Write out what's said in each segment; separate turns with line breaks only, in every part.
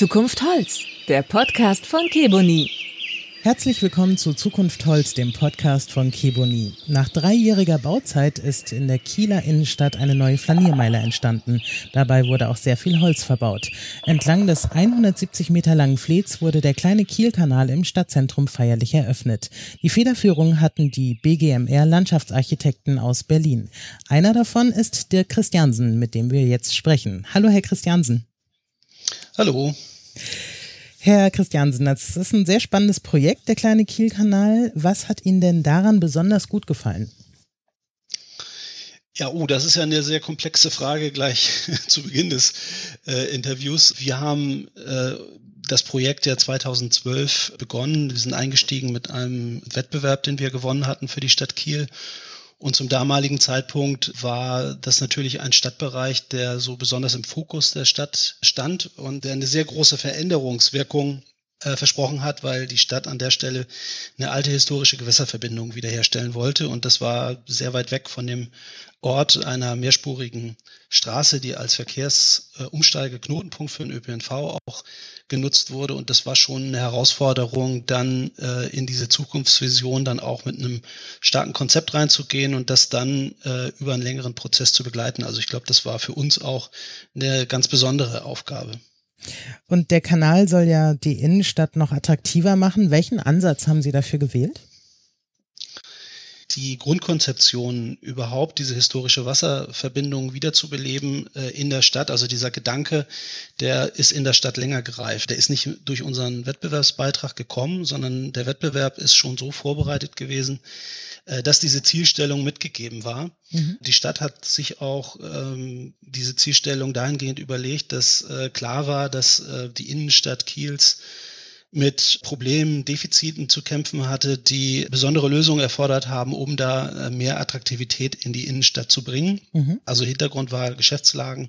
Zukunft Holz, der Podcast von Keboni.
Herzlich willkommen zu Zukunft Holz, dem Podcast von Keboni. Nach dreijähriger Bauzeit ist in der Kieler Innenstadt eine neue Flaniermeile entstanden. Dabei wurde auch sehr viel Holz verbaut. Entlang des 170 Meter langen Flets wurde der kleine Kielkanal im Stadtzentrum feierlich eröffnet. Die Federführung hatten die BGMR Landschaftsarchitekten aus Berlin. Einer davon ist Dirk Christiansen, mit dem wir jetzt sprechen. Hallo, Herr Christiansen.
Hallo.
Herr Christiansen, das ist ein sehr spannendes Projekt, der kleine Kielkanal. Was hat Ihnen denn daran besonders gut gefallen?
Ja, oh, das ist ja eine sehr komplexe Frage gleich zu Beginn des äh, Interviews. Wir haben äh, das Projekt ja 2012 begonnen. Wir sind eingestiegen mit einem Wettbewerb, den wir gewonnen hatten für die Stadt Kiel und zum damaligen Zeitpunkt war das natürlich ein Stadtbereich, der so besonders im Fokus der Stadt stand und der eine sehr große Veränderungswirkung äh, versprochen hat, weil die Stadt an der Stelle eine alte historische Gewässerverbindung wiederherstellen wollte. Und das war sehr weit weg von dem Ort einer mehrspurigen Straße, die als Verkehrsumsteigeknotenpunkt für den ÖPNV auch genutzt wurde. Und das war schon eine Herausforderung, dann äh, in diese Zukunftsvision dann auch mit einem starken Konzept reinzugehen und das dann äh, über einen längeren Prozess zu begleiten. Also ich glaube, das war für uns auch eine ganz besondere Aufgabe.
Und der Kanal soll ja die Innenstadt noch attraktiver machen. Welchen Ansatz haben Sie dafür gewählt?
die Grundkonzeption überhaupt, diese historische Wasserverbindung wiederzubeleben äh, in der Stadt. Also dieser Gedanke, der ist in der Stadt länger gereift. Der ist nicht durch unseren Wettbewerbsbeitrag gekommen, sondern der Wettbewerb ist schon so vorbereitet gewesen, dass diese Zielstellung mitgegeben war. Mhm. Die Stadt hat sich auch ähm, diese Zielstellung dahingehend überlegt, dass äh, klar war, dass äh, die Innenstadt Kiels mit Problemen, Defiziten zu kämpfen hatte, die besondere Lösungen erfordert haben, um da äh, mehr Attraktivität in die Innenstadt zu bringen. Mhm. Also Hintergrund war, Geschäftslagen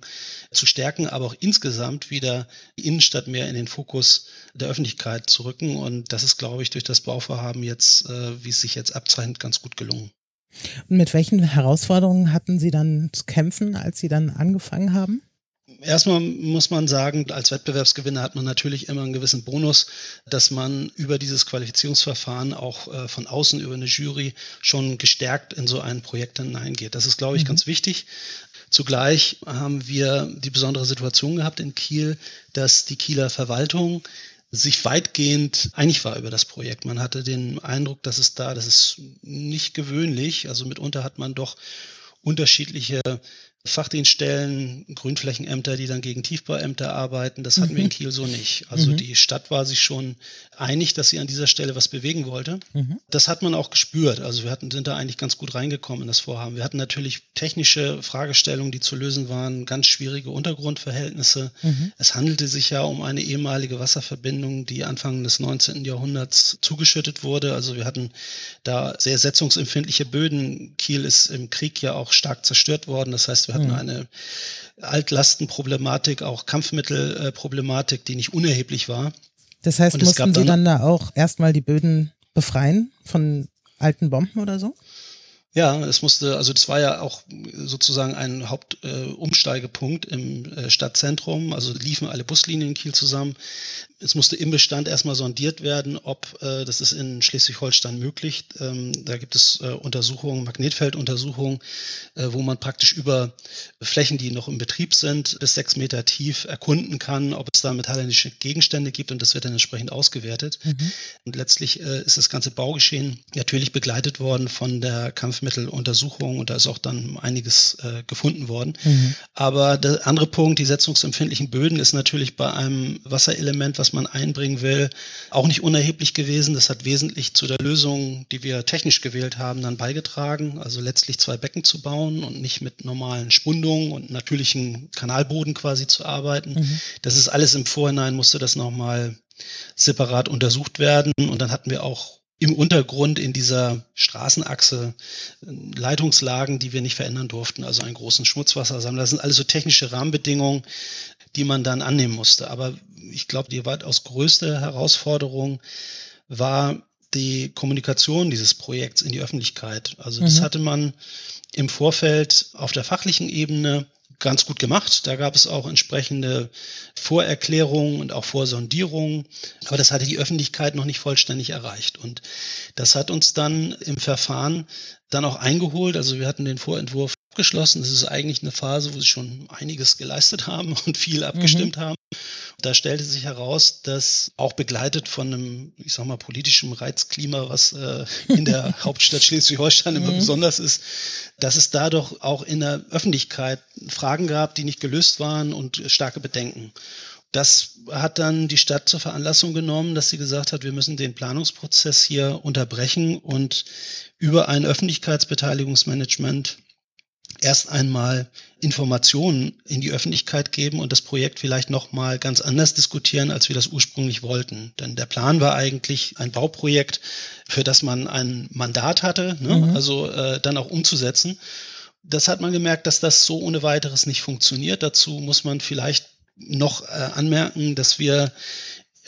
zu stärken, aber auch insgesamt wieder die Innenstadt mehr in den Fokus der Öffentlichkeit zu rücken. Und das ist, glaube ich, durch das Bauvorhaben jetzt, äh, wie es sich jetzt abzeichnet, ganz gut gelungen.
Und mit welchen Herausforderungen hatten Sie dann zu kämpfen, als Sie dann angefangen haben?
Erstmal muss man sagen, als Wettbewerbsgewinner hat man natürlich immer einen gewissen Bonus, dass man über dieses Qualifizierungsverfahren auch äh, von außen über eine Jury schon gestärkt in so ein Projekt hineingeht. Das ist, glaube ich, mhm. ganz wichtig. Zugleich haben wir die besondere Situation gehabt in Kiel, dass die Kieler Verwaltung sich weitgehend einig war über das Projekt. Man hatte den Eindruck, dass es da, das ist nicht gewöhnlich. Also mitunter hat man doch unterschiedliche Fachdienststellen, Grünflächenämter, die dann gegen Tiefbauämter arbeiten. Das hatten mhm. wir in mhm. Kiel so nicht. Also mhm. die Stadt war sich schon einig, dass sie an dieser Stelle was bewegen wollte. Mhm. Das hat man auch gespürt. Also wir hatten, sind da eigentlich ganz gut reingekommen in das Vorhaben. Wir hatten natürlich technische Fragestellungen, die zu lösen waren, ganz schwierige Untergrundverhältnisse. Mhm. Es handelte sich ja um eine ehemalige Wasserverbindung, die Anfang des 19. Jahrhunderts zugeschüttet wurde. Also wir hatten da sehr setzungsempfindliche Böden. Kiel ist im Krieg ja auch stark zerstört worden. Das heißt, wir hatten mhm. eine Altlastenproblematik, auch Kampfmittelproblematik, die nicht unerheblich war.
Das heißt, mussten Sie dann da auch erstmal die Böden befreien von alten Bomben oder so?
Ja, es musste, also das war ja auch sozusagen ein Hauptumsteigepunkt äh, im äh, Stadtzentrum. Also liefen alle Buslinien in Kiel zusammen. Es musste im Bestand erstmal sondiert werden, ob äh, das ist in Schleswig-Holstein möglich. Ähm, da gibt es äh, Untersuchungen, Magnetfelduntersuchungen, äh, wo man praktisch über Flächen, die noch im Betrieb sind, bis sechs Meter tief erkunden kann, ob es da metallische Gegenstände gibt und das wird dann entsprechend ausgewertet. Mhm. Und letztlich äh, ist das ganze Baugeschehen natürlich begleitet worden von der Kampfmitteluntersuchung und da ist auch dann einiges äh, gefunden worden. Mhm. Aber der andere Punkt, die setzungsempfindlichen Böden, ist natürlich bei einem Wasserelement, was man einbringen will, auch nicht unerheblich gewesen. Das hat wesentlich zu der Lösung, die wir technisch gewählt haben, dann beigetragen. Also letztlich zwei Becken zu bauen und nicht mit normalen Spundungen und natürlichen Kanalboden quasi zu arbeiten. Mhm. Das ist alles im Vorhinein, musste das nochmal separat untersucht werden. Und dann hatten wir auch im Untergrund in dieser Straßenachse Leitungslagen, die wir nicht verändern durften, also einen großen Schmutzwassersammler. Das sind alles so technische Rahmenbedingungen, die man dann annehmen musste. Aber ich glaube, die weitaus größte Herausforderung war die Kommunikation dieses Projekts in die Öffentlichkeit. Also das mhm. hatte man im Vorfeld auf der fachlichen Ebene ganz gut gemacht. Da gab es auch entsprechende Vorerklärungen und auch Vorsondierungen. Aber das hatte die Öffentlichkeit noch nicht vollständig erreicht. Und das hat uns dann im Verfahren dann auch eingeholt. Also wir hatten den Vorentwurf abgeschlossen. Das ist eigentlich eine Phase, wo sie schon einiges geleistet haben und viel abgestimmt mhm. haben. Da stellte sich heraus, dass auch begleitet von einem, ich sag mal, politischen Reizklima, was äh, in der Hauptstadt Schleswig-Holstein immer mhm. besonders ist, dass es da doch auch in der Öffentlichkeit Fragen gab, die nicht gelöst waren und starke Bedenken. Das hat dann die Stadt zur Veranlassung genommen, dass sie gesagt hat, wir müssen den Planungsprozess hier unterbrechen und über ein Öffentlichkeitsbeteiligungsmanagement erst einmal Informationen in die Öffentlichkeit geben und das Projekt vielleicht nochmal ganz anders diskutieren, als wir das ursprünglich wollten. Denn der Plan war eigentlich ein Bauprojekt, für das man ein Mandat hatte, ne? mhm. also äh, dann auch umzusetzen. Das hat man gemerkt, dass das so ohne weiteres nicht funktioniert. Dazu muss man vielleicht noch äh, anmerken, dass wir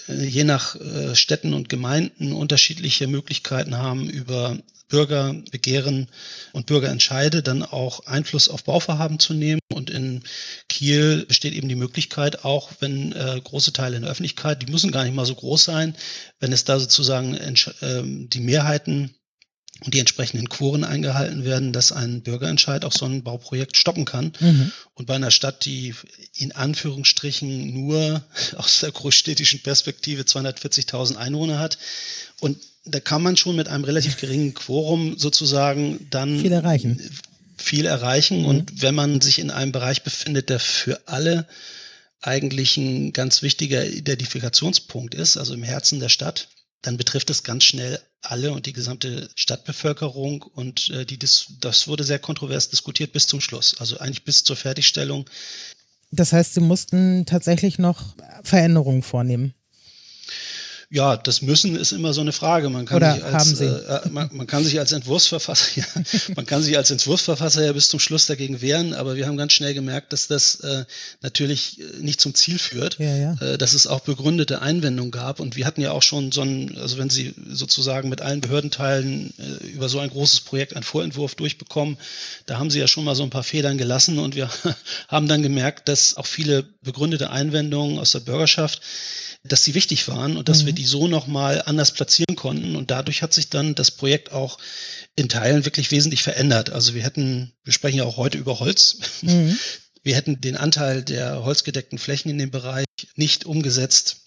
je nach äh, Städten und Gemeinden unterschiedliche Möglichkeiten haben, über Bürgerbegehren und Bürgerentscheide dann auch Einfluss auf Bauvorhaben zu nehmen. Und in Kiel besteht eben die Möglichkeit, auch wenn äh, große Teile in der Öffentlichkeit, die müssen gar nicht mal so groß sein, wenn es da sozusagen äh, die Mehrheiten und die entsprechenden Quoren eingehalten werden, dass ein Bürgerentscheid auch so ein Bauprojekt stoppen kann. Mhm. Und bei einer Stadt, die in Anführungsstrichen nur aus der großstädtischen Perspektive 240.000 Einwohner hat und da kann man schon mit einem relativ geringen Quorum sozusagen dann
viel erreichen.
Viel erreichen. Mhm. Und wenn man sich in einem Bereich befindet, der für alle eigentlich ein ganz wichtiger Identifikationspunkt ist, also im Herzen der Stadt, dann betrifft es ganz schnell alle und die gesamte Stadtbevölkerung. Und äh, die, das, das wurde sehr kontrovers diskutiert bis zum Schluss, also eigentlich bis zur Fertigstellung.
Das heißt, Sie mussten tatsächlich noch Veränderungen vornehmen.
Ja, das Müssen ist immer so eine Frage. Man kann,
Oder
sich als? Äh, äh man, man, kann sich als Entwurfsverfasser, ja, man kann sich als Entwurfsverfasser ja bis zum Schluss dagegen wehren, aber wir haben ganz schnell gemerkt, dass das äh, natürlich äh, nicht zum Ziel führt,
ja, ja.
Äh, dass es auch begründete Einwendungen gab. Und wir hatten ja auch schon so ein, also wenn Sie sozusagen mit allen Behördenteilen äh, über so ein großes Projekt einen Vorentwurf durchbekommen, da haben Sie ja schon mal so ein paar Federn gelassen und wir haben dann gemerkt, dass auch viele begründete Einwendungen aus der Bürgerschaft dass sie wichtig waren und dass mhm. wir die so nochmal anders platzieren konnten. Und dadurch hat sich dann das Projekt auch in Teilen wirklich wesentlich verändert. Also wir hätten, wir sprechen ja auch heute über Holz. Mhm. Wir hätten den Anteil der holzgedeckten Flächen in dem Bereich nicht umgesetzt.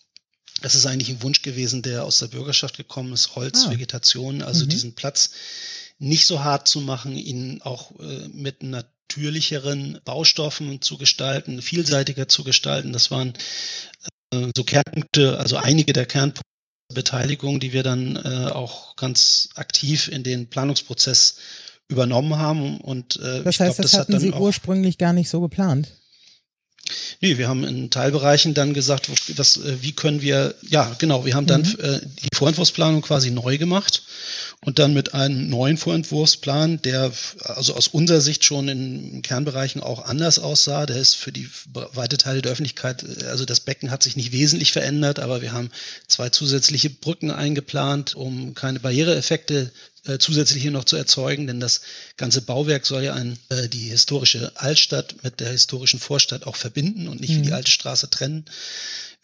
Das ist eigentlich ein Wunsch gewesen, der aus der Bürgerschaft gekommen ist. Holz, ah. Vegetation, also mhm. diesen Platz nicht so hart zu machen, ihn auch äh, mit natürlicheren Baustoffen zu gestalten, vielseitiger zu gestalten. Das waren so Kernpunkte, also einige der Kernpunkte Beteiligung, die wir dann äh, auch ganz aktiv in den Planungsprozess übernommen haben. Und
äh, das heißt, glaub, das, das hatten Sie ursprünglich gar nicht so geplant.
Nee, wir haben in Teilbereichen dann gesagt, was, äh, wie können wir, ja, genau, wir haben dann mhm. äh, die Vorentwurfsplanung quasi neu gemacht und dann mit einem neuen Vorentwurfsplan, der also aus unserer Sicht schon in Kernbereichen auch anders aussah. Der ist für die weite Teile der Öffentlichkeit, also das Becken hat sich nicht wesentlich verändert, aber wir haben zwei zusätzliche Brücken eingeplant, um keine Barriereeffekte äh, zusätzliche noch zu erzeugen, denn das ganze Bauwerk soll ja ein, äh, die historische Altstadt mit der historischen Vorstadt auch verbinden und nicht mhm. wie die alte Straße trennen.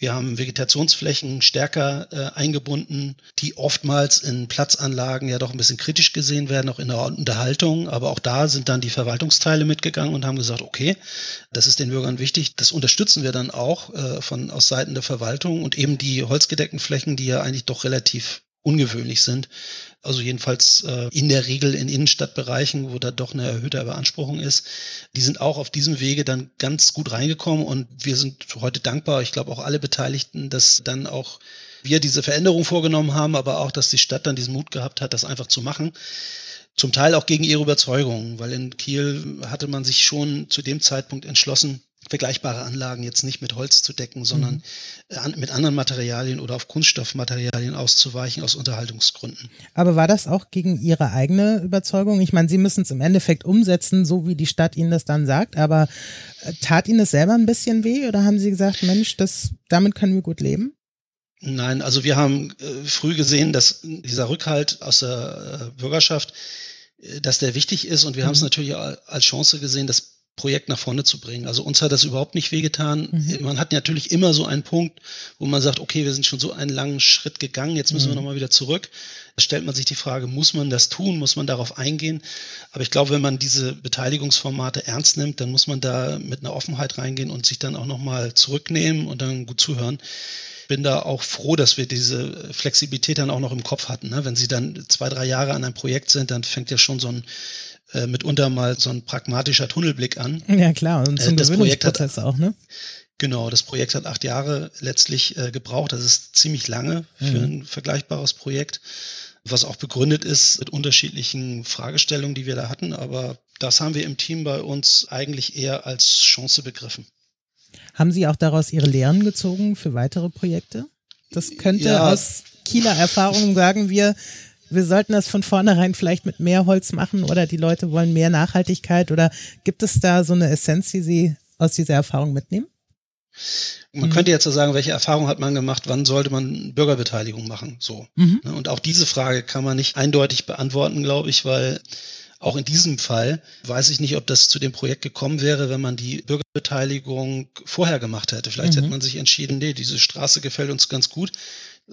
Wir haben Vegetationsflächen stärker äh, eingebunden, die oftmals in Platzanlagen ja doch ein bisschen kritisch gesehen werden, auch in der Unterhaltung. Aber auch da sind dann die Verwaltungsteile mitgegangen und haben gesagt, okay, das ist den Bürgern wichtig. Das unterstützen wir dann auch äh, von aus Seiten der Verwaltung und eben die holzgedeckten Flächen, die ja eigentlich doch relativ ungewöhnlich sind. Also jedenfalls äh, in der Regel in Innenstadtbereichen, wo da doch eine erhöhte Beanspruchung ist. Die sind auch auf diesem Wege dann ganz gut reingekommen und wir sind heute dankbar, ich glaube auch alle Beteiligten, dass dann auch wir diese Veränderung vorgenommen haben, aber auch, dass die Stadt dann diesen Mut gehabt hat, das einfach zu machen. Zum Teil auch gegen ihre Überzeugung, weil in Kiel hatte man sich schon zu dem Zeitpunkt entschlossen, vergleichbare Anlagen jetzt nicht mit Holz zu decken, sondern mhm. mit anderen Materialien oder auf Kunststoffmaterialien auszuweichen aus Unterhaltungsgründen.
Aber war das auch gegen Ihre eigene Überzeugung? Ich meine, Sie müssen es im Endeffekt umsetzen, so wie die Stadt Ihnen das dann sagt, aber äh, tat Ihnen das selber ein bisschen weh oder haben Sie gesagt, Mensch, das, damit können wir gut leben?
Nein, also wir haben äh, früh gesehen, dass dieser Rückhalt aus der äh, Bürgerschaft, äh, dass der wichtig ist und wir mhm. haben es natürlich als Chance gesehen, das Projekt nach vorne zu bringen. Also uns hat das überhaupt nicht wehgetan. Mhm. Man hat natürlich immer so einen Punkt, wo man sagt, okay, wir sind schon so einen langen Schritt gegangen, jetzt müssen mhm. wir nochmal wieder zurück. Da stellt man sich die Frage, muss man das tun, muss man darauf eingehen? Aber ich glaube, wenn man diese Beteiligungsformate ernst nimmt, dann muss man da mit einer Offenheit reingehen und sich dann auch nochmal zurücknehmen und dann gut zuhören bin da auch froh, dass wir diese Flexibilität dann auch noch im Kopf hatten. Ne? Wenn Sie dann zwei, drei Jahre an einem Projekt sind, dann fängt ja schon so ein äh, mitunter mal so ein pragmatischer Tunnelblick an.
Ja klar, und zum äh, Gewöhnungsprozess auch, ne?
Genau, das Projekt hat acht Jahre letztlich äh, gebraucht. Das ist ziemlich lange für mhm. ein vergleichbares Projekt, was auch begründet ist mit unterschiedlichen Fragestellungen, die wir da hatten. Aber das haben wir im Team bei uns eigentlich eher als Chance begriffen.
Haben Sie auch daraus Ihre Lehren gezogen für weitere Projekte? Das könnte ja. aus Kieler Erfahrungen sagen wir, wir sollten das von vornherein vielleicht mit mehr Holz machen oder die Leute wollen mehr Nachhaltigkeit oder gibt es da so eine Essenz, die Sie aus dieser Erfahrung mitnehmen?
Man mhm. könnte jetzt so sagen, welche Erfahrung hat man gemacht, wann sollte man Bürgerbeteiligung machen? So. Mhm. Ne, und auch diese Frage kann man nicht eindeutig beantworten, glaube ich, weil auch in diesem Fall weiß ich nicht, ob das zu dem Projekt gekommen wäre, wenn man die Bürgerbeteiligung vorher gemacht hätte. Vielleicht mhm. hätte man sich entschieden, nee, diese Straße gefällt uns ganz gut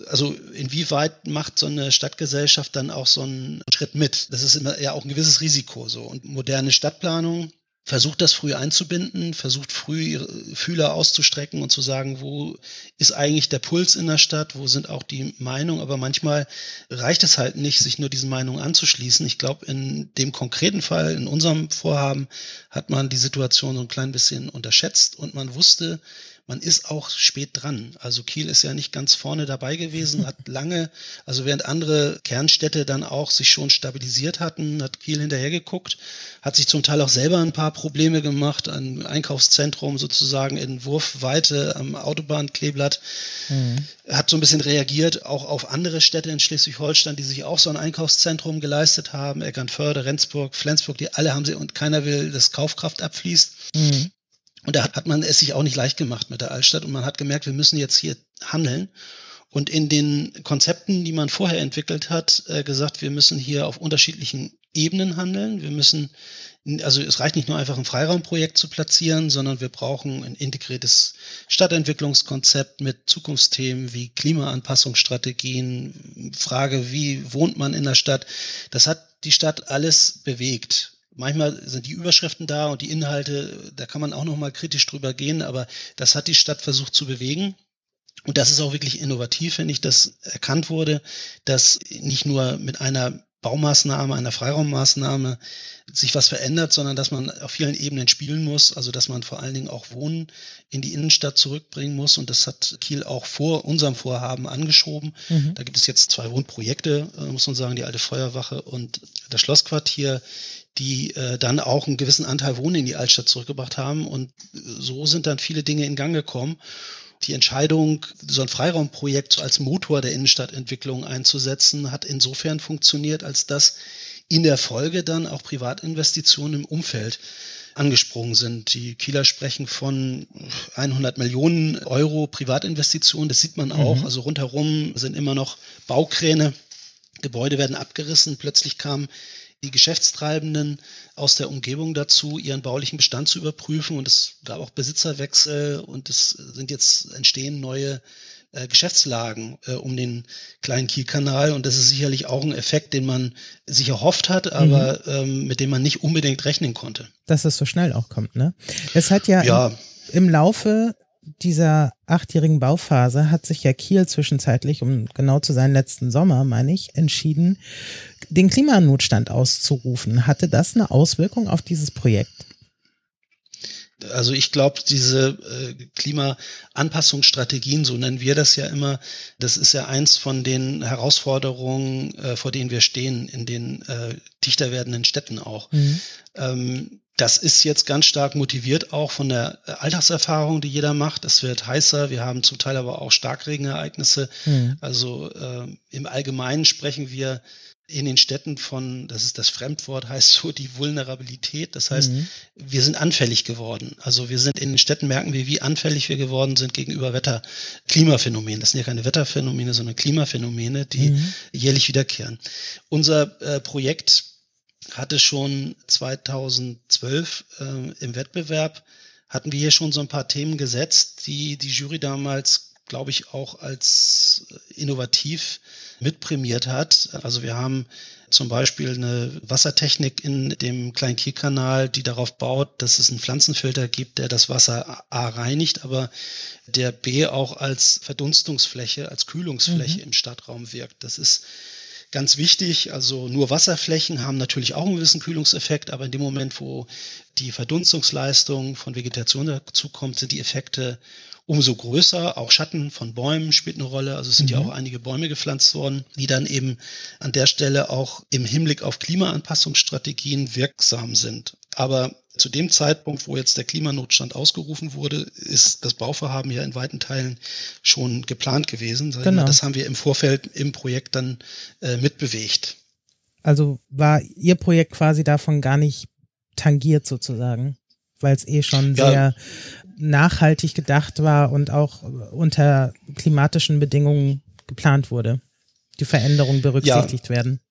also inwieweit macht so eine Stadtgesellschaft dann auch so einen Schritt mit? Das ist immer ja auch ein gewisses Risiko so. Und moderne Stadtplanung versucht das früh einzubinden, versucht früh ihre Fühler auszustrecken und zu sagen, wo ist eigentlich der Puls in der Stadt, wo sind auch die Meinungen, aber manchmal reicht es halt nicht, sich nur diesen Meinungen anzuschließen. Ich glaube, in dem konkreten Fall, in unserem Vorhaben, hat man die Situation so ein klein bisschen unterschätzt und man wusste, man ist auch spät dran. Also Kiel ist ja nicht ganz vorne dabei gewesen, hat lange, also während andere Kernstädte dann auch sich schon stabilisiert hatten, hat Kiel hinterhergeguckt, hat sich zum Teil auch selber ein paar Probleme gemacht, ein Einkaufszentrum sozusagen in Wurfweite am Autobahnkleeblatt, mhm. hat so ein bisschen reagiert, auch auf andere Städte in Schleswig-Holstein, die sich auch so ein Einkaufszentrum geleistet haben, Eckernförde, Rendsburg, Flensburg, die alle haben sie und keiner will, dass Kaufkraft abfließt. Mhm. Und da hat man es sich auch nicht leicht gemacht mit der Altstadt und man hat gemerkt, wir müssen jetzt hier handeln. Und in den Konzepten, die man vorher entwickelt hat, äh, gesagt, wir müssen hier auf unterschiedlichen Ebenen handeln. Wir müssen, also es reicht nicht nur einfach ein Freiraumprojekt zu platzieren, sondern wir brauchen ein integriertes Stadtentwicklungskonzept mit Zukunftsthemen wie Klimaanpassungsstrategien, Frage, wie wohnt man in der Stadt. Das hat die Stadt alles bewegt manchmal sind die Überschriften da und die Inhalte, da kann man auch noch mal kritisch drüber gehen, aber das hat die Stadt versucht zu bewegen. Und das ist auch wirklich innovativ, wenn ich das erkannt wurde, dass nicht nur mit einer Baumaßnahme, einer Freiraummaßnahme sich was verändert, sondern dass man auf vielen Ebenen spielen muss, also dass man vor allen Dingen auch Wohnen in die Innenstadt zurückbringen muss. Und das hat Kiel auch vor unserem Vorhaben angeschoben. Mhm. Da gibt es jetzt zwei Wohnprojekte, äh, muss man sagen, die alte Feuerwache und das Schlossquartier, die äh, dann auch einen gewissen Anteil Wohnen in die Altstadt zurückgebracht haben. Und so sind dann viele Dinge in Gang gekommen. Die Entscheidung, so ein Freiraumprojekt als Motor der Innenstadtentwicklung einzusetzen, hat insofern funktioniert, als dass in der Folge dann auch Privatinvestitionen im Umfeld angesprungen sind. Die Kieler sprechen von 100 Millionen Euro Privatinvestitionen. Das sieht man auch. Mhm. Also rundherum sind immer noch Baukräne. Gebäude werden abgerissen. Plötzlich kam die Geschäftstreibenden aus der Umgebung dazu, ihren baulichen Bestand zu überprüfen. Und es gab auch Besitzerwechsel und es sind jetzt entstehen neue äh, Geschäftslagen äh, um den kleinen Kielkanal. Und das ist sicherlich auch ein Effekt, den man sich erhofft hat, aber mhm. ähm, mit dem man nicht unbedingt rechnen konnte.
Dass es so schnell auch kommt, ne? Es hat ja, ja. Im, im Laufe dieser achtjährigen Bauphase hat sich ja Kiel zwischenzeitlich, um genau zu sein, letzten Sommer, meine ich, entschieden, den Klimanotstand auszurufen. Hatte das eine Auswirkung auf dieses Projekt?
Also ich glaube, diese äh, Klimaanpassungsstrategien, so nennen wir das ja immer, das ist ja eins von den Herausforderungen, äh, vor denen wir stehen in den äh, dichter werdenden Städten auch. Mhm. Ähm, das ist jetzt ganz stark motiviert auch von der Alltagserfahrung, die jeder macht. Es wird heißer, wir haben zum Teil aber auch Starkregenereignisse. Mhm. Also äh, im Allgemeinen sprechen wir in den Städten von, das ist das Fremdwort, heißt so die Vulnerabilität. Das heißt, mhm. wir sind anfällig geworden. Also wir sind in den Städten, merken wir, wie anfällig wir geworden sind gegenüber Wetter, Klimaphänomenen. Das sind ja keine Wetterphänomene, sondern Klimaphänomene, die mhm. jährlich wiederkehren. Unser äh, Projekt hatte schon 2012 äh, im Wettbewerb, hatten wir hier schon so ein paar Themen gesetzt, die die Jury damals, glaube ich, auch als innovativ mitprämiert hat. Also wir haben zum Beispiel eine Wassertechnik in dem kleinen Kielkanal, die darauf baut, dass es einen Pflanzenfilter gibt, der das Wasser A reinigt, aber der B auch als Verdunstungsfläche, als Kühlungsfläche mhm. im Stadtraum wirkt. Das ist ganz wichtig. Also nur Wasserflächen haben natürlich auch einen gewissen Kühlungseffekt, aber in dem Moment, wo die Verdunstungsleistung von Vegetation dazukommt, sind die Effekte umso größer. Auch Schatten von Bäumen spielt eine Rolle. Also es sind mhm. ja auch einige Bäume gepflanzt worden, die dann eben an der Stelle auch im Hinblick auf Klimaanpassungsstrategien wirksam sind. Aber zu dem Zeitpunkt, wo jetzt der Klimanotstand ausgerufen wurde, ist das Bauvorhaben ja in weiten Teilen schon geplant gewesen. Genau. Das haben wir im Vorfeld im Projekt dann äh, mitbewegt.
Also war Ihr Projekt quasi davon gar nicht tangiert sozusagen, weil es eh schon ja. sehr nachhaltig gedacht war und auch unter klimatischen Bedingungen geplant wurde. Die Veränderungen berücksichtigt ja. werden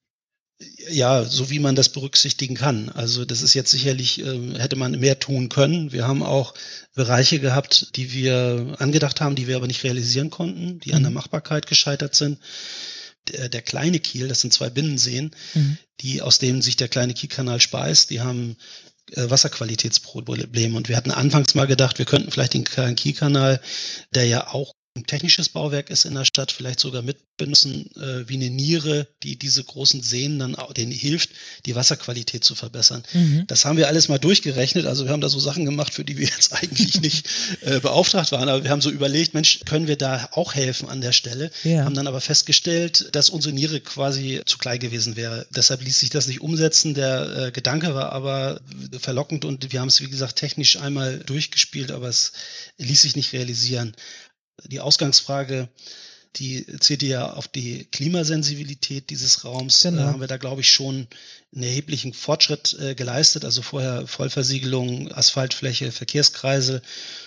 ja, so wie man das berücksichtigen kann. Also das ist jetzt sicherlich, äh, hätte man mehr tun können. Wir haben auch Bereiche gehabt, die wir angedacht haben, die wir aber nicht realisieren konnten, die mhm. an der mhm. Machbarkeit gescheitert sind. Der, der, kleine Kiel, das sind zwei Binnenseen, mhm. die aus denen sich der kleine Kielkanal speist, die haben äh, Wasserqualitätsprobleme. Und wir hatten anfangs mal gedacht, wir könnten vielleicht den kleinen Kielkanal, der ja auch ein technisches Bauwerk ist in der Stadt, vielleicht sogar mit benutzen äh, wie eine Niere, die diese großen Seen dann auch, denen hilft, die Wasserqualität zu verbessern. Mhm. Das haben wir alles mal durchgerechnet. Also wir haben da so Sachen gemacht, für die wir jetzt eigentlich nicht äh, beauftragt waren. Aber wir haben so überlegt, Mensch, können wir da auch helfen an der Stelle? Ja. Haben dann aber festgestellt, dass unsere Niere quasi zu klein gewesen wäre. Deshalb ließ sich das nicht umsetzen. Der äh, Gedanke war aber verlockend und wir haben es, wie gesagt, technisch einmal durchgespielt, aber es ließ sich nicht realisieren die Ausgangsfrage, die zählt ja auf die Klimasensibilität dieses Raums. Genau. Da haben wir da, glaube ich, schon einen erheblichen Fortschritt äh, geleistet. Also vorher Vollversiegelung, Asphaltfläche, Verkehrskreise.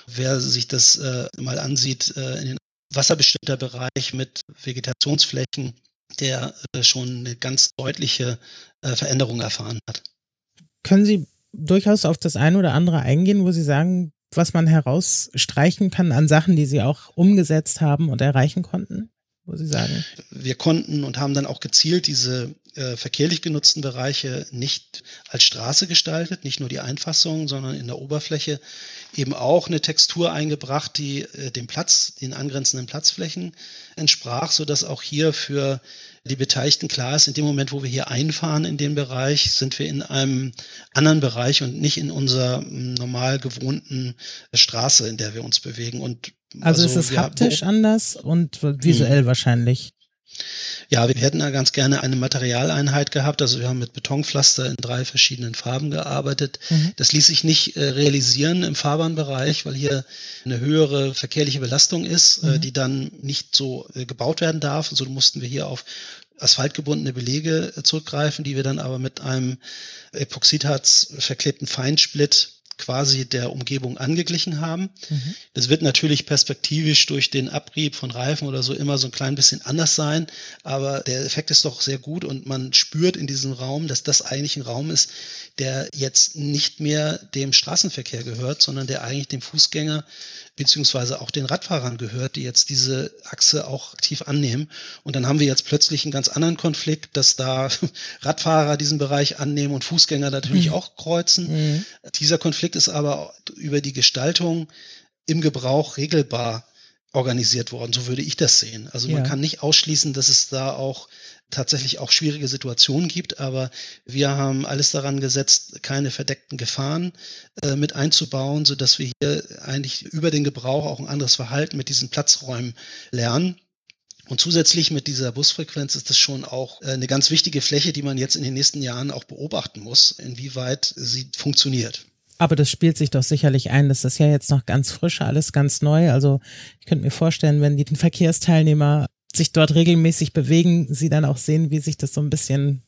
Wer sich das äh, mal ansieht, äh, in den wasserbestimmter Bereich mit Vegetationsflächen, der äh, schon eine ganz deutliche äh, Veränderung erfahren hat.
Können Sie durchaus auf das eine oder andere eingehen, wo Sie sagen, was man herausstreichen kann an Sachen, die Sie auch umgesetzt haben und erreichen konnten? Wo Sie sagen?
Wir konnten und haben dann auch gezielt diese äh, verkehrlich genutzten Bereiche nicht als Straße gestaltet, nicht nur die Einfassung, sondern in der Oberfläche eben auch eine Textur eingebracht, die äh, dem Platz, den angrenzenden Platzflächen entsprach, so dass auch hier für die Beteiligten klar ist, in dem Moment, wo wir hier einfahren in den Bereich, sind wir in einem anderen Bereich und nicht in unserer mm, normal gewohnten Straße, in der wir uns bewegen. Und
also, also ist es haptisch anders und visuell hm. wahrscheinlich.
Ja, wir hätten da ganz gerne eine Materialeinheit gehabt. Also wir haben mit Betonpflaster in drei verschiedenen Farben gearbeitet. Mhm. Das ließ sich nicht äh, realisieren im Fahrbahnbereich, weil hier eine höhere verkehrliche Belastung ist, äh, mhm. äh, die dann nicht so äh, gebaut werden darf. Und so mussten wir hier auf asphaltgebundene Belege äh, zurückgreifen, die wir dann aber mit einem Epoxidharz verklebten Feinsplit quasi der Umgebung angeglichen haben. Mhm. Das wird natürlich perspektivisch durch den Abrieb von Reifen oder so immer so ein klein bisschen anders sein, aber der Effekt ist doch sehr gut und man spürt in diesem Raum, dass das eigentlich ein Raum ist, der jetzt nicht mehr dem Straßenverkehr gehört, sondern der eigentlich dem Fußgänger beziehungsweise auch den Radfahrern gehört, die jetzt diese Achse auch aktiv annehmen. Und dann haben wir jetzt plötzlich einen ganz anderen Konflikt, dass da Radfahrer diesen Bereich annehmen und Fußgänger natürlich mhm. auch kreuzen. Mhm. Dieser Konflikt ist aber über die Gestaltung im Gebrauch regelbar organisiert worden. So würde ich das sehen. Also ja. man kann nicht ausschließen, dass es da auch tatsächlich auch schwierige Situationen gibt, aber wir haben alles daran gesetzt, keine verdeckten Gefahren äh, mit einzubauen, so dass wir hier eigentlich über den Gebrauch auch ein anderes Verhalten mit diesen Platzräumen lernen. Und zusätzlich mit dieser Busfrequenz ist das schon auch äh, eine ganz wichtige Fläche, die man jetzt in den nächsten Jahren auch beobachten muss, inwieweit sie funktioniert.
Aber das spielt sich doch sicherlich ein. Das ist ja jetzt noch ganz frisch, alles ganz neu. Also ich könnte mir vorstellen, wenn die Verkehrsteilnehmer sich dort regelmäßig bewegen, sie dann auch sehen, wie sich das so ein bisschen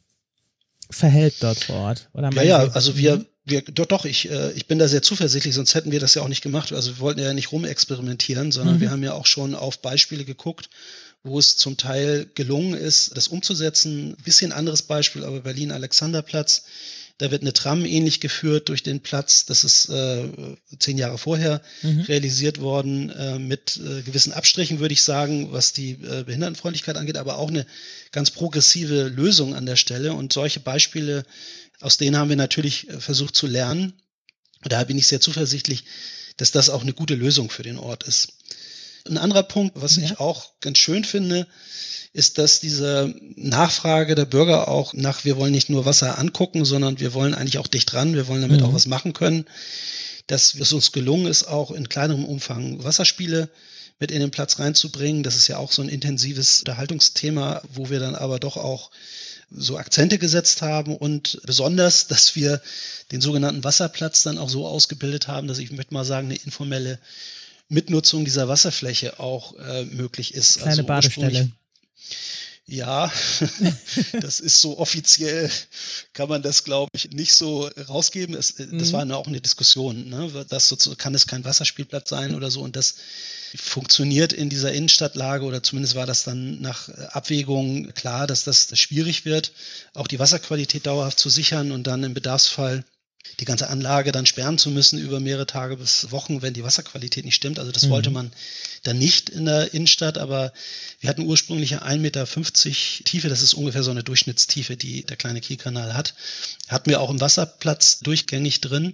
verhält dort vor Ort.
Oder ja, ja, also wir, wir, doch, doch, ich, äh, ich bin da sehr zuversichtlich, sonst hätten wir das ja auch nicht gemacht. Also wir wollten ja nicht rumexperimentieren, sondern mhm. wir haben ja auch schon auf Beispiele geguckt, wo es zum Teil gelungen ist, das umzusetzen. bisschen anderes Beispiel, aber Berlin-Alexanderplatz. Da wird eine Tram ähnlich geführt durch den Platz. Das ist äh, zehn Jahre vorher mhm. realisiert worden, äh, mit äh, gewissen Abstrichen, würde ich sagen, was die äh, Behindertenfreundlichkeit angeht, aber auch eine ganz progressive Lösung an der Stelle. Und solche Beispiele, aus denen haben wir natürlich äh, versucht zu lernen. Da bin ich sehr zuversichtlich, dass das auch eine gute Lösung für den Ort ist. Ein anderer Punkt, was ja. ich auch ganz schön finde, ist, dass diese Nachfrage der Bürger auch nach, wir wollen nicht nur Wasser angucken, sondern wir wollen eigentlich auch dicht dran, wir wollen damit mhm. auch was machen können, dass es uns gelungen ist, auch in kleinerem Umfang Wasserspiele mit in den Platz reinzubringen. Das ist ja auch so ein intensives Unterhaltungsthema, wo wir dann aber doch auch so Akzente gesetzt haben und besonders, dass wir den sogenannten Wasserplatz dann auch so ausgebildet haben, dass ich möchte mal sagen, eine informelle Mitnutzung dieser Wasserfläche auch äh, möglich ist.
Kleine also Badestelle.
Ja, das ist so offiziell, kann man das, glaube ich, nicht so rausgeben. Es, äh, das mhm. war auch eine Diskussion. Ne? Das so, kann es kein Wasserspielplatz sein oder so. Und das funktioniert in dieser Innenstadtlage oder zumindest war das dann nach Abwägung klar, dass das schwierig wird, auch die Wasserqualität dauerhaft zu sichern und dann im Bedarfsfall die ganze Anlage dann sperren zu müssen über mehrere Tage bis Wochen, wenn die Wasserqualität nicht stimmt. Also das mhm. wollte man dann nicht in der Innenstadt, aber wir hatten ursprünglich 1,50 Meter Tiefe, das ist ungefähr so eine Durchschnittstiefe, die der kleine Kielkanal hat. Hatten wir auch im Wasserplatz durchgängig drin.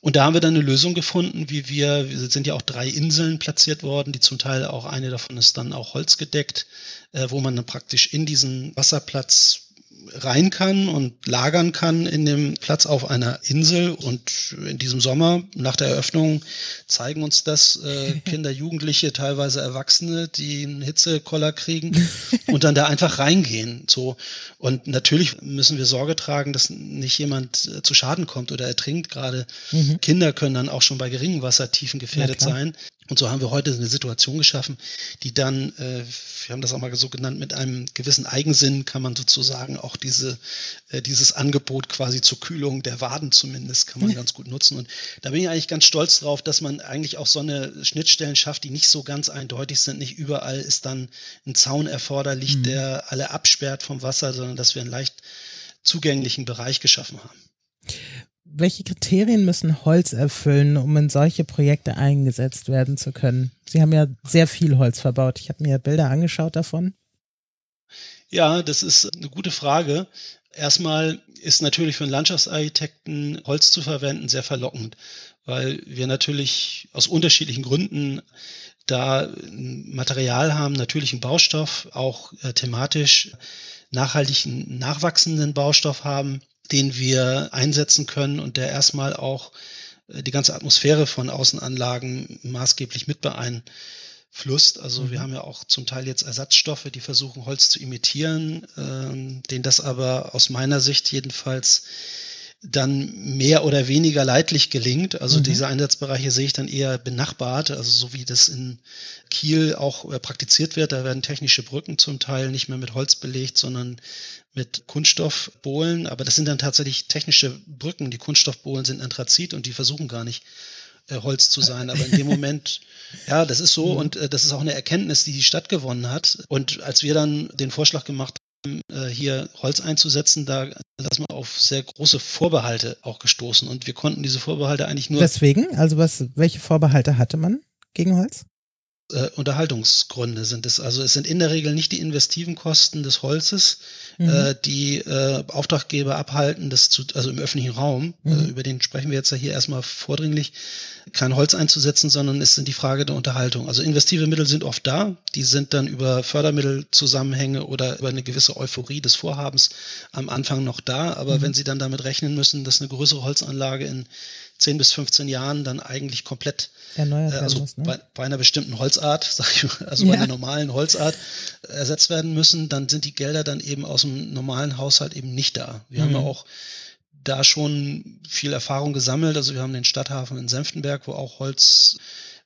Und da haben wir dann eine Lösung gefunden, wie wir, wir sind ja auch drei Inseln platziert worden, die zum Teil auch eine davon ist dann auch holzgedeckt, äh, wo man dann praktisch in diesen Wasserplatz rein kann und lagern kann in dem Platz auf einer Insel. Und in diesem Sommer, nach der Eröffnung, zeigen uns das äh, Kinder, Jugendliche, teilweise Erwachsene, die einen Hitzekoller kriegen und dann da einfach reingehen. So. Und natürlich müssen wir Sorge tragen, dass nicht jemand äh, zu Schaden kommt oder ertrinkt. Gerade mhm. Kinder können dann auch schon bei geringen Wassertiefen gefährdet sein. Und so haben wir heute eine Situation geschaffen, die dann, äh, wir haben das auch mal so genannt, mit einem gewissen Eigensinn kann man sozusagen auch diese, äh, dieses Angebot quasi zur Kühlung der Waden zumindest kann man ganz gut nutzen. Und da bin ich eigentlich ganz stolz drauf, dass man eigentlich auch so eine Schnittstellen schafft, die nicht so ganz eindeutig sind. Nicht überall ist dann ein Zaun erforderlich, mhm. der alle absperrt vom Wasser, sondern dass wir einen leicht zugänglichen Bereich geschaffen haben
welche Kriterien müssen Holz erfüllen, um in solche Projekte eingesetzt werden zu können? Sie haben ja sehr viel Holz verbaut. Ich habe mir Bilder angeschaut davon.
Ja, das ist eine gute Frage. Erstmal ist natürlich für einen Landschaftsarchitekten Holz zu verwenden sehr verlockend, weil wir natürlich aus unterschiedlichen Gründen da Material haben, natürlichen Baustoff, auch äh, thematisch nachhaltigen, nachwachsenden Baustoff haben den wir einsetzen können und der erstmal auch äh, die ganze Atmosphäre von Außenanlagen maßgeblich mit beeinflusst. Also mhm. wir haben ja auch zum Teil jetzt Ersatzstoffe, die versuchen Holz zu imitieren, äh, denen das aber aus meiner Sicht jedenfalls dann mehr oder weniger leidlich gelingt. Also mhm. diese Einsatzbereiche sehe ich dann eher benachbart, also so wie das in Kiel auch äh, praktiziert wird. Da werden technische Brücken zum Teil nicht mehr mit Holz belegt, sondern mit Kunststoffbohlen. Aber das sind dann tatsächlich technische Brücken. Die Kunststoffbohlen sind Anthrazit und die versuchen gar nicht äh, Holz zu sein. Aber in dem Moment, ja, das ist so mhm. und äh, das ist auch eine Erkenntnis, die die Stadt gewonnen hat. Und als wir dann den Vorschlag gemacht äh, hier Holz einzusetzen, da ist man auf sehr große Vorbehalte auch gestoßen und wir konnten diese Vorbehalte eigentlich nur.
Deswegen? Also was, welche Vorbehalte hatte man gegen Holz?
Äh, Unterhaltungsgründe sind es. Also es sind in der Regel nicht die investiven Kosten des Holzes, mhm. äh, die äh, Auftraggeber abhalten, das zu, also im öffentlichen Raum, äh, mhm. äh, über den sprechen wir jetzt ja hier erstmal vordringlich, kein Holz einzusetzen, sondern es sind die Frage der Unterhaltung. Also investive Mittel sind oft da, die sind dann über Fördermittelzusammenhänge oder über eine gewisse Euphorie des Vorhabens am Anfang noch da, aber mhm. wenn sie dann damit rechnen müssen, dass eine größere Holzanlage in 10 bis 15 Jahren dann eigentlich komplett erneuert äh, also muss, ne? bei, bei, einer bestimmten Holzart, sag ich mal, also ja. bei einer normalen Holzart ersetzt werden müssen, dann sind die Gelder dann eben aus dem normalen Haushalt eben nicht da. Wir mhm. haben ja mhm. auch da schon viel Erfahrung gesammelt. Also wir haben den Stadthafen in Senftenberg, wo auch Holz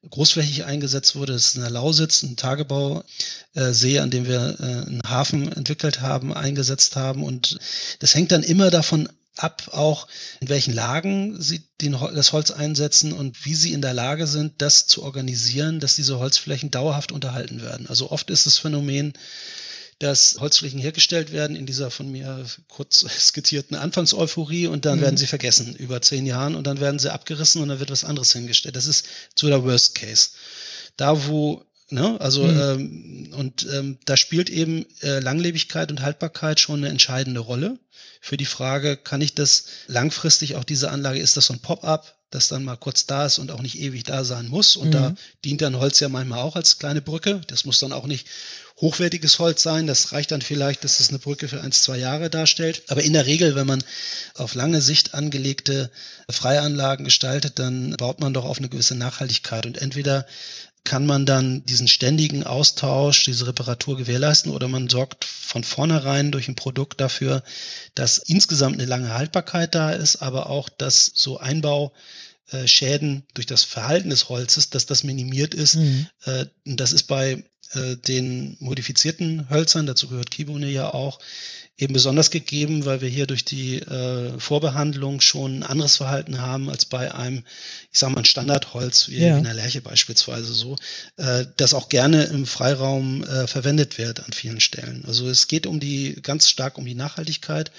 großflächig eingesetzt wurde. Das ist in der Lausitz, ein Tagebausee, an dem wir äh, einen Hafen entwickelt haben, eingesetzt haben. Und das hängt dann immer davon ab, auch in welchen Lagen sie den, das Holz einsetzen und wie sie in der Lage sind, das zu organisieren, dass diese Holzflächen dauerhaft unterhalten werden. Also oft ist das Phänomen, dass Holzflächen hergestellt werden in dieser von mir kurz skizzierten Anfangseuphorie und dann mhm. werden sie vergessen über zehn Jahren und dann werden sie abgerissen und dann wird was anderes hingestellt. Das ist zu der Worst Case. Da, wo Ne? Also mhm. ähm, und ähm, da spielt eben äh, Langlebigkeit und Haltbarkeit schon eine entscheidende Rolle für die Frage, kann ich das langfristig auch diese Anlage, ist das so ein Pop-up, das dann mal kurz da ist und auch nicht ewig da sein muss. Und mhm. da dient dann Holz ja manchmal auch als kleine Brücke. Das muss dann auch nicht hochwertiges Holz sein. Das reicht dann vielleicht, dass es eine Brücke für eins, zwei Jahre darstellt. Aber in der Regel, wenn man auf lange Sicht angelegte Freianlagen gestaltet, dann baut man doch auf eine gewisse Nachhaltigkeit. Und entweder kann man dann diesen ständigen Austausch, diese Reparatur gewährleisten oder man sorgt von vornherein durch ein Produkt dafür, dass insgesamt eine lange Haltbarkeit da ist, aber auch, dass so Einbauschäden durch das Verhalten des Holzes, dass das minimiert ist. Mhm. Äh, das ist bei äh, den modifizierten Hölzern, dazu gehört Kibune ja auch, eben besonders gegeben, weil wir hier durch die äh, Vorbehandlung schon ein anderes Verhalten haben als bei einem, ich sage mal, ein Standardholz, wie ja. in der Lerche beispielsweise so, äh, das auch gerne im Freiraum äh, verwendet wird an vielen Stellen. Also es geht um die, ganz stark um die Nachhaltigkeit.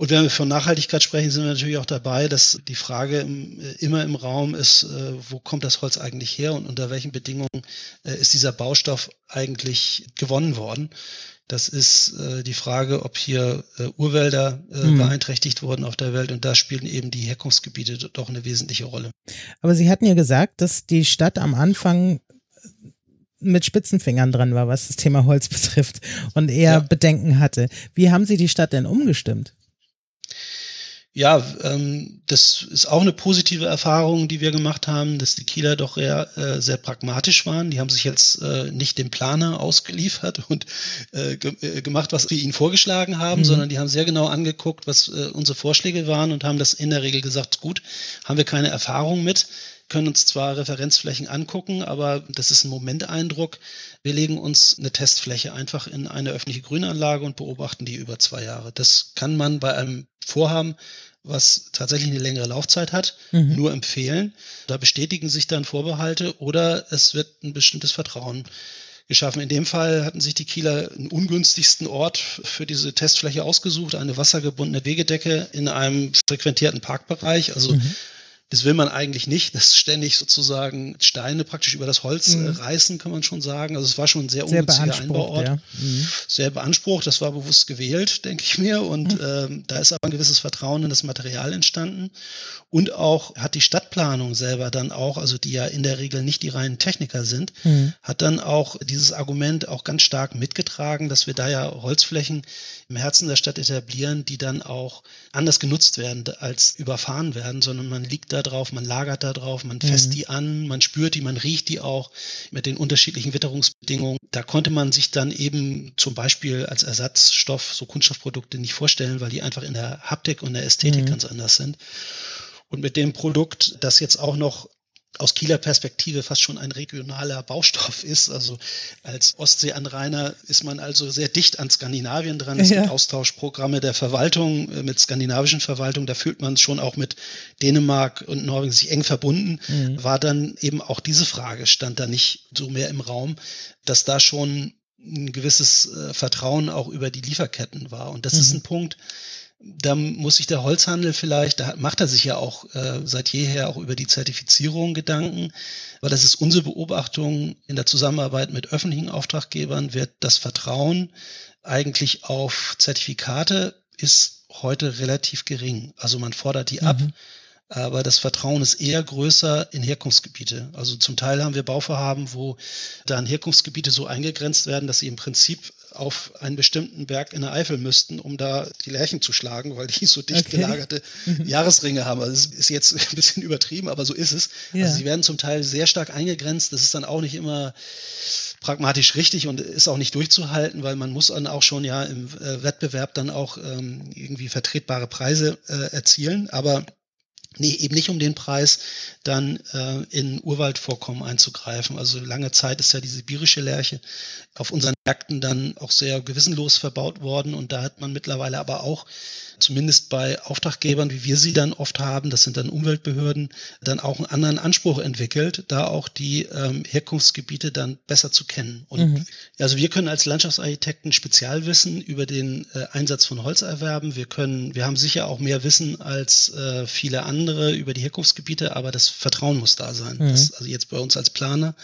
Und wenn wir von Nachhaltigkeit sprechen, sind wir natürlich auch dabei, dass die Frage im, äh, immer im Raum ist, äh, wo kommt das Holz eigentlich her und unter welchen Bedingungen äh, ist dieser Baustoff eigentlich gewonnen worden. Das ist äh, die Frage, ob hier äh, Urwälder äh, mhm. beeinträchtigt wurden auf der Welt und da spielen eben die Herkunftsgebiete doch eine wesentliche Rolle.
Aber Sie hatten ja gesagt, dass die Stadt am Anfang mit Spitzenfingern dran war, was das Thema Holz betrifft und eher ja. Bedenken hatte. Wie haben Sie die Stadt denn umgestimmt?
Ja, ähm, das ist auch eine positive Erfahrung, die wir gemacht haben, dass die Kieler doch eher, äh, sehr pragmatisch waren. Die haben sich jetzt äh, nicht dem Planer ausgeliefert und äh, ge äh, gemacht, was wir ihnen vorgeschlagen haben, mhm. sondern die haben sehr genau angeguckt, was äh, unsere Vorschläge waren und haben das in der Regel gesagt, gut, haben wir keine Erfahrung mit, können uns zwar Referenzflächen angucken, aber das ist ein Momenteindruck. Wir legen uns eine Testfläche einfach in eine öffentliche Grünanlage und beobachten die über zwei Jahre. Das kann man bei einem Vorhaben was tatsächlich eine längere Laufzeit hat, mhm. nur empfehlen. Da bestätigen sich dann Vorbehalte oder es wird ein bestimmtes Vertrauen geschaffen. In dem Fall hatten sich die Kieler einen ungünstigsten Ort für diese Testfläche ausgesucht, eine wassergebundene Wegedecke in einem frequentierten Parkbereich. Also mhm. Das will man eigentlich nicht, dass ständig sozusagen Steine praktisch über das Holz äh, mhm. reißen, kann man schon sagen. Also es war schon ein sehr ungünstiger Einbauort. Ja. Mhm. Sehr beansprucht, das war bewusst gewählt, denke ich mir. Und mhm. ähm, da ist aber ein gewisses Vertrauen in das Material entstanden. Und auch hat die Stadtplanung selber dann auch, also die ja in der Regel nicht die reinen Techniker sind, mhm. hat dann auch dieses Argument auch ganz stark mitgetragen, dass wir da ja Holzflächen im Herzen der Stadt etablieren, die dann auch anders genutzt werden als überfahren werden, sondern man liegt da drauf, man lagert da drauf, man fässt mhm. die an, man spürt die, man riecht die auch mit den unterschiedlichen Witterungsbedingungen. Da konnte man sich dann eben zum Beispiel als Ersatzstoff so Kunststoffprodukte nicht vorstellen, weil die einfach in der Haptik und der Ästhetik mhm. ganz anders sind. Und mit dem Produkt, das jetzt auch noch aus Kieler Perspektive fast schon ein regionaler Baustoff ist. Also als Ostseeanrainer ist man also sehr dicht an Skandinavien dran. Es ja. gibt Austauschprogramme der Verwaltung äh, mit skandinavischen Verwaltungen. Da fühlt man es schon auch mit Dänemark und Norwegen sich eng verbunden. Mhm. War dann eben auch diese Frage, stand da nicht so mehr im Raum, dass da schon ein gewisses äh, Vertrauen auch über die Lieferketten war. Und das mhm. ist ein Punkt, da muss sich der Holzhandel vielleicht, da macht er sich ja auch äh, seit jeher auch über die Zertifizierung Gedanken, weil das ist unsere Beobachtung in der Zusammenarbeit mit öffentlichen Auftraggebern, wird das Vertrauen eigentlich auf Zertifikate ist heute relativ gering. Also man fordert die mhm. ab, aber das Vertrauen ist eher größer in Herkunftsgebiete. Also zum Teil haben wir Bauvorhaben, wo dann Herkunftsgebiete so eingegrenzt werden, dass sie im Prinzip auf einen bestimmten Berg in der Eifel müssten, um da die Lärchen zu schlagen, weil die so dicht okay. gelagerte mhm. Jahresringe haben. Also das ist jetzt ein bisschen übertrieben, aber so ist es. Ja. Also sie werden zum Teil sehr stark eingegrenzt. Das ist dann auch nicht immer pragmatisch richtig und ist auch nicht durchzuhalten, weil man muss dann auch schon ja im äh, Wettbewerb dann auch ähm, irgendwie vertretbare Preise äh, erzielen. Aber Nee, eben nicht um den Preis, dann äh, in Urwaldvorkommen einzugreifen. Also lange Zeit ist ja die sibirische Lerche auf unseren Märkten dann auch sehr gewissenlos verbaut worden und da hat man mittlerweile aber auch zumindest bei Auftraggebern, wie wir sie dann oft haben, das sind dann Umweltbehörden, dann auch einen anderen Anspruch entwickelt, da auch die ähm, Herkunftsgebiete dann besser zu kennen. Und mhm. also wir können als Landschaftsarchitekten Spezialwissen über den äh, Einsatz von Holz erwerben. Wir können, wir haben sicher auch mehr Wissen als äh, viele andere über die Herkunftsgebiete, aber das Vertrauen muss da sein. Mhm. Das, also jetzt bei uns als Planer,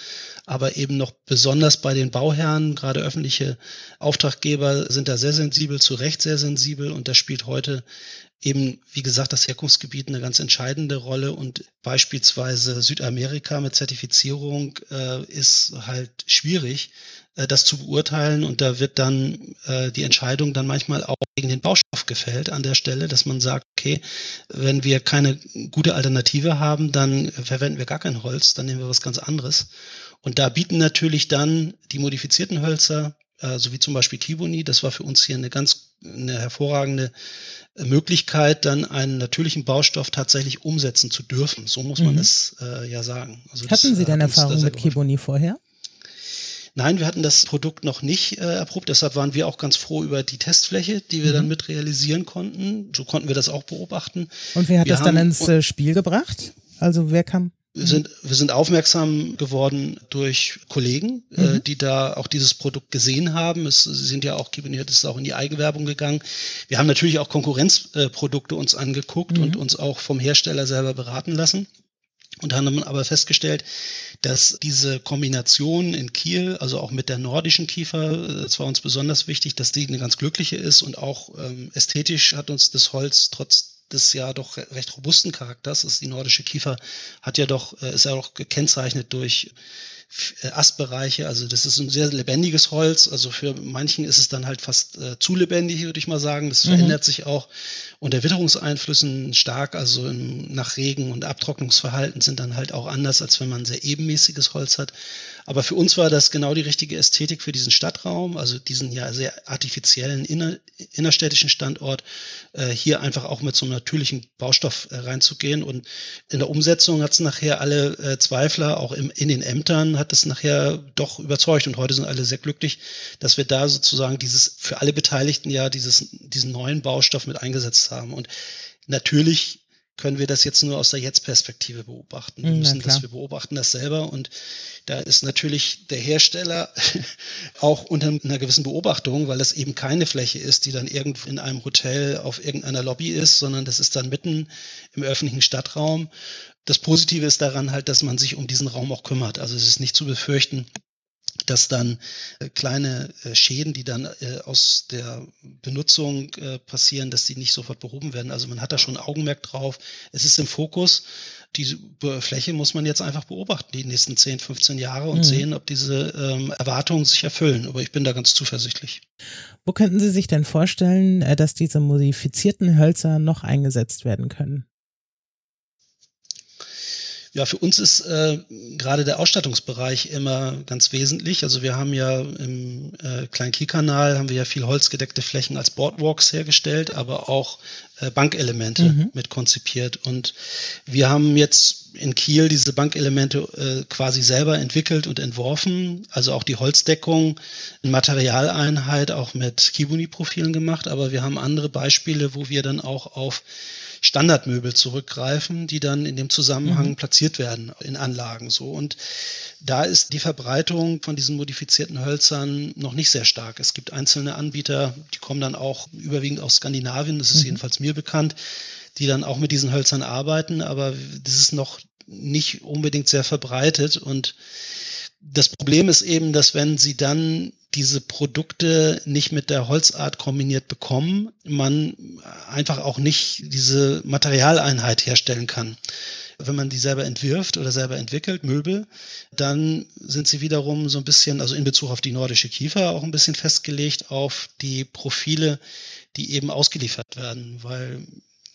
aber eben noch besonders bei den Bauherren, gerade öffentliche Auftraggeber sind da sehr sensibel, zu Recht sehr sensibel und das spielt heute eben, wie gesagt, das Herkunftsgebiet eine ganz entscheidende Rolle und beispielsweise Südamerika mit Zertifizierung äh, ist halt schwierig, äh, das zu beurteilen und da wird dann äh, die Entscheidung dann manchmal auch gegen den Baustoff gefällt an der Stelle, dass man sagt, okay, wenn wir keine gute Alternative haben, dann verwenden wir gar kein Holz, dann nehmen wir was ganz anderes. Und da bieten natürlich dann die modifizierten Hölzer äh, so wie zum Beispiel Kibuni. Das war für uns hier eine ganz eine hervorragende Möglichkeit, dann einen natürlichen Baustoff tatsächlich umsetzen zu dürfen. So muss man mhm. es äh, ja sagen.
Also Hatten das, Sie denn Erfahrung mit Kibuni vorher?
Nein, wir hatten das Produkt noch nicht äh, erprobt, deshalb waren wir auch ganz froh über die Testfläche, die wir mhm. dann mit realisieren konnten. So konnten wir das auch beobachten.
Und wer hat wir das dann ins äh, Spiel gebracht? Also wer kam?
Wir sind, wir sind aufmerksam geworden durch Kollegen, äh, mhm. äh, die da auch dieses Produkt gesehen haben. Es sind ja auch, Kibernetics ist auch in die Eigenwerbung gegangen. Wir haben natürlich auch Konkurrenzprodukte uns angeguckt mhm. und uns auch vom Hersteller selber beraten lassen. Und haben dann aber festgestellt, dass diese Kombination in Kiel, also auch mit der nordischen Kiefer, das war uns besonders wichtig, dass die eine ganz glückliche ist und auch ähm, ästhetisch hat uns das Holz trotz des ja doch recht robusten Charakters ist. Die nordische Kiefer hat ja doch, äh, ist ja auch gekennzeichnet durch Astbereiche. Also das ist ein sehr lebendiges Holz. Also für manchen ist es dann halt fast äh, zu lebendig, würde ich mal sagen. Das mhm. verändert sich auch unter Witterungseinflüssen stark. Also im, nach Regen und Abtrocknungsverhalten sind dann halt auch anders, als wenn man sehr ebenmäßiges Holz hat. Aber für uns war das genau die richtige Ästhetik für diesen Stadtraum, also diesen ja sehr artifiziellen inner, innerstädtischen Standort, äh, hier einfach auch mit so einem natürlichen Baustoff äh, reinzugehen. Und in der Umsetzung hat es nachher alle äh, Zweifler, auch im, in den Ämtern, hat es nachher doch überzeugt. Und heute sind alle sehr glücklich, dass wir da sozusagen dieses für alle Beteiligten ja dieses, diesen neuen Baustoff mit eingesetzt haben. Und natürlich können wir das jetzt nur aus der Jetzt-Perspektive beobachten. Wir müssen das, wir beobachten das selber und da ist natürlich der Hersteller auch unter einer gewissen Beobachtung, weil das eben keine Fläche ist, die dann irgendwo in einem Hotel auf irgendeiner Lobby ist, sondern das ist dann mitten im öffentlichen Stadtraum. Das Positive ist daran halt, dass man sich um diesen Raum auch kümmert. Also es ist nicht zu befürchten, dass dann äh, kleine äh, Schäden, die dann äh, aus der Benutzung passieren, dass die nicht sofort behoben werden. Also man hat da schon Augenmerk drauf. Es ist im Fokus. Diese Fläche muss man jetzt einfach beobachten, die nächsten 10, 15 Jahre und mhm. sehen, ob diese ähm, Erwartungen sich erfüllen. Aber ich bin da ganz zuversichtlich.
Wo könnten Sie sich denn vorstellen, dass diese modifizierten Hölzer noch eingesetzt werden können?
Ja, für uns ist äh, gerade der Ausstattungsbereich immer ganz wesentlich. Also wir haben ja im äh, Klein-Kiel-Kanal haben wir ja viel holzgedeckte Flächen als Boardwalks hergestellt, aber auch äh, Bankelemente mhm. mit konzipiert. Und wir haben jetzt in Kiel diese Bankelemente äh, quasi selber entwickelt und entworfen. Also auch die Holzdeckung in Materialeinheit auch mit Kibuni-Profilen gemacht. Aber wir haben andere Beispiele, wo wir dann auch auf Standardmöbel zurückgreifen, die dann in dem Zusammenhang mhm. platziert werden in Anlagen so. Und da ist die Verbreitung von diesen modifizierten Hölzern noch nicht sehr stark. Es gibt einzelne Anbieter, die kommen dann auch überwiegend aus Skandinavien, das ist mhm. jedenfalls mir bekannt, die dann auch mit diesen Hölzern arbeiten, aber das ist noch nicht unbedingt sehr verbreitet und das Problem ist eben, dass wenn sie dann diese Produkte nicht mit der Holzart kombiniert bekommen, man einfach auch nicht diese Materialeinheit herstellen kann. Wenn man die selber entwirft oder selber entwickelt, Möbel, dann sind sie wiederum so ein bisschen, also in Bezug auf die nordische Kiefer, auch ein bisschen festgelegt auf die Profile, die eben ausgeliefert werden, weil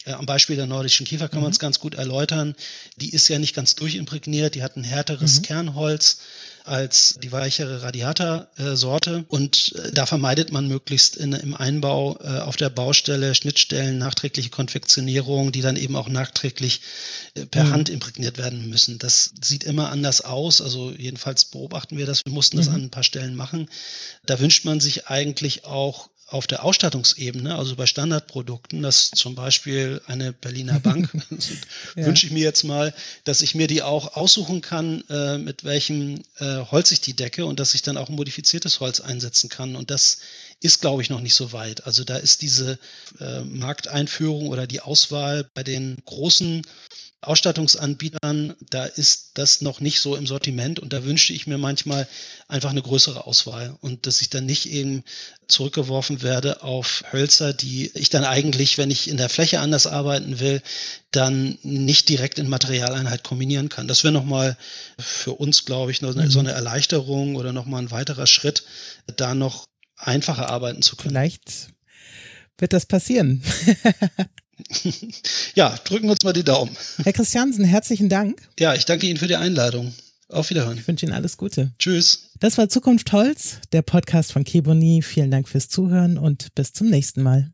am Beispiel der nordischen Kiefer kann mhm. man es ganz gut erläutern. Die ist ja nicht ganz durchimprägniert, die hat ein härteres mhm. Kernholz als die weichere Radiator-Sorte. Und äh, da vermeidet man möglichst in, im Einbau äh, auf der Baustelle Schnittstellen, nachträgliche Konfektionierung, die dann eben auch nachträglich äh, per mhm. Hand imprägniert werden müssen. Das sieht immer anders aus. Also jedenfalls beobachten wir das. Wir mussten das mhm. an ein paar Stellen machen. Da wünscht man sich eigentlich auch auf der Ausstattungsebene, also bei Standardprodukten, dass zum Beispiel eine Berliner Bank, ja. wünsche ich mir jetzt mal, dass ich mir die auch aussuchen kann, äh, mit welchem äh, Holz ich die decke und dass ich dann auch ein modifiziertes Holz einsetzen kann. Und das ist, glaube ich, noch nicht so weit. Also da ist diese äh, Markteinführung oder die Auswahl bei den großen Ausstattungsanbietern, da ist das noch nicht so im Sortiment und da wünschte ich mir manchmal einfach eine größere Auswahl und dass ich dann nicht eben zurückgeworfen werde auf Hölzer, die ich dann eigentlich, wenn ich in der Fläche anders arbeiten will, dann nicht direkt in Materialeinheit kombinieren kann. Das wäre nochmal für uns, glaube ich, so eine Erleichterung oder nochmal ein weiterer Schritt, da noch einfacher arbeiten zu können.
Vielleicht wird das passieren.
ja, drücken uns mal die Daumen.
Herr Christiansen, herzlichen Dank.
Ja, ich danke Ihnen für die Einladung. Auf Wiederhören.
Ich wünsche Ihnen alles Gute.
Tschüss.
Das war Zukunft Holz, der Podcast von Keboni. Vielen Dank fürs Zuhören und bis zum nächsten Mal.